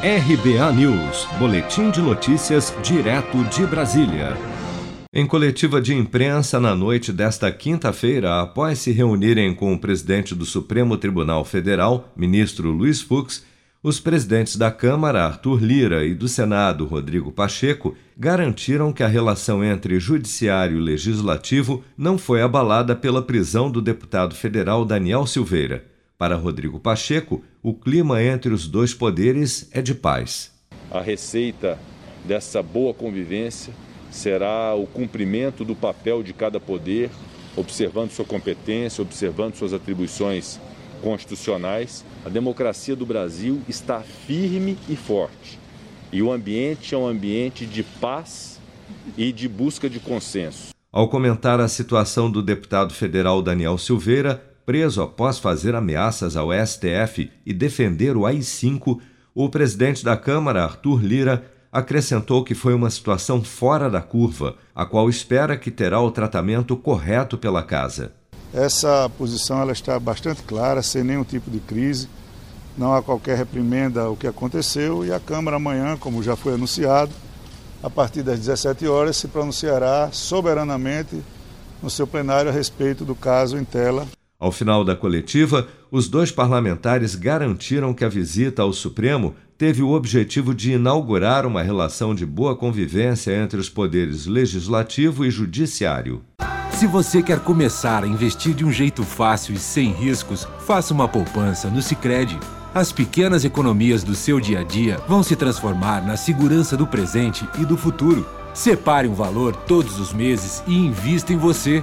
RBA News, Boletim de Notícias, direto de Brasília. Em coletiva de imprensa na noite desta quinta-feira, após se reunirem com o presidente do Supremo Tribunal Federal, ministro Luiz Fux, os presidentes da Câmara, Arthur Lira, e do Senado, Rodrigo Pacheco, garantiram que a relação entre Judiciário e Legislativo não foi abalada pela prisão do deputado federal Daniel Silveira. Para Rodrigo Pacheco, o clima entre os dois poderes é de paz. A receita dessa boa convivência será o cumprimento do papel de cada poder, observando sua competência, observando suas atribuições constitucionais. A democracia do Brasil está firme e forte. E o ambiente é um ambiente de paz e de busca de consenso. Ao comentar a situação do deputado federal Daniel Silveira, preso após fazer ameaças ao STF e defender o AI-5, o presidente da Câmara, Arthur Lira, acrescentou que foi uma situação fora da curva, a qual espera que terá o tratamento correto pela casa. Essa posição ela está bastante clara, sem nenhum tipo de crise. Não há qualquer reprimenda ao que aconteceu e a Câmara amanhã, como já foi anunciado, a partir das 17 horas se pronunciará soberanamente no seu plenário a respeito do caso em tela ao final da coletiva, os dois parlamentares garantiram que a visita ao Supremo teve o objetivo de inaugurar uma relação de boa convivência entre os poderes legislativo e judiciário. Se você quer começar a investir de um jeito fácil e sem riscos, faça uma poupança no Sicredi. As pequenas economias do seu dia a dia vão se transformar na segurança do presente e do futuro. Separe um valor todos os meses e invista em você.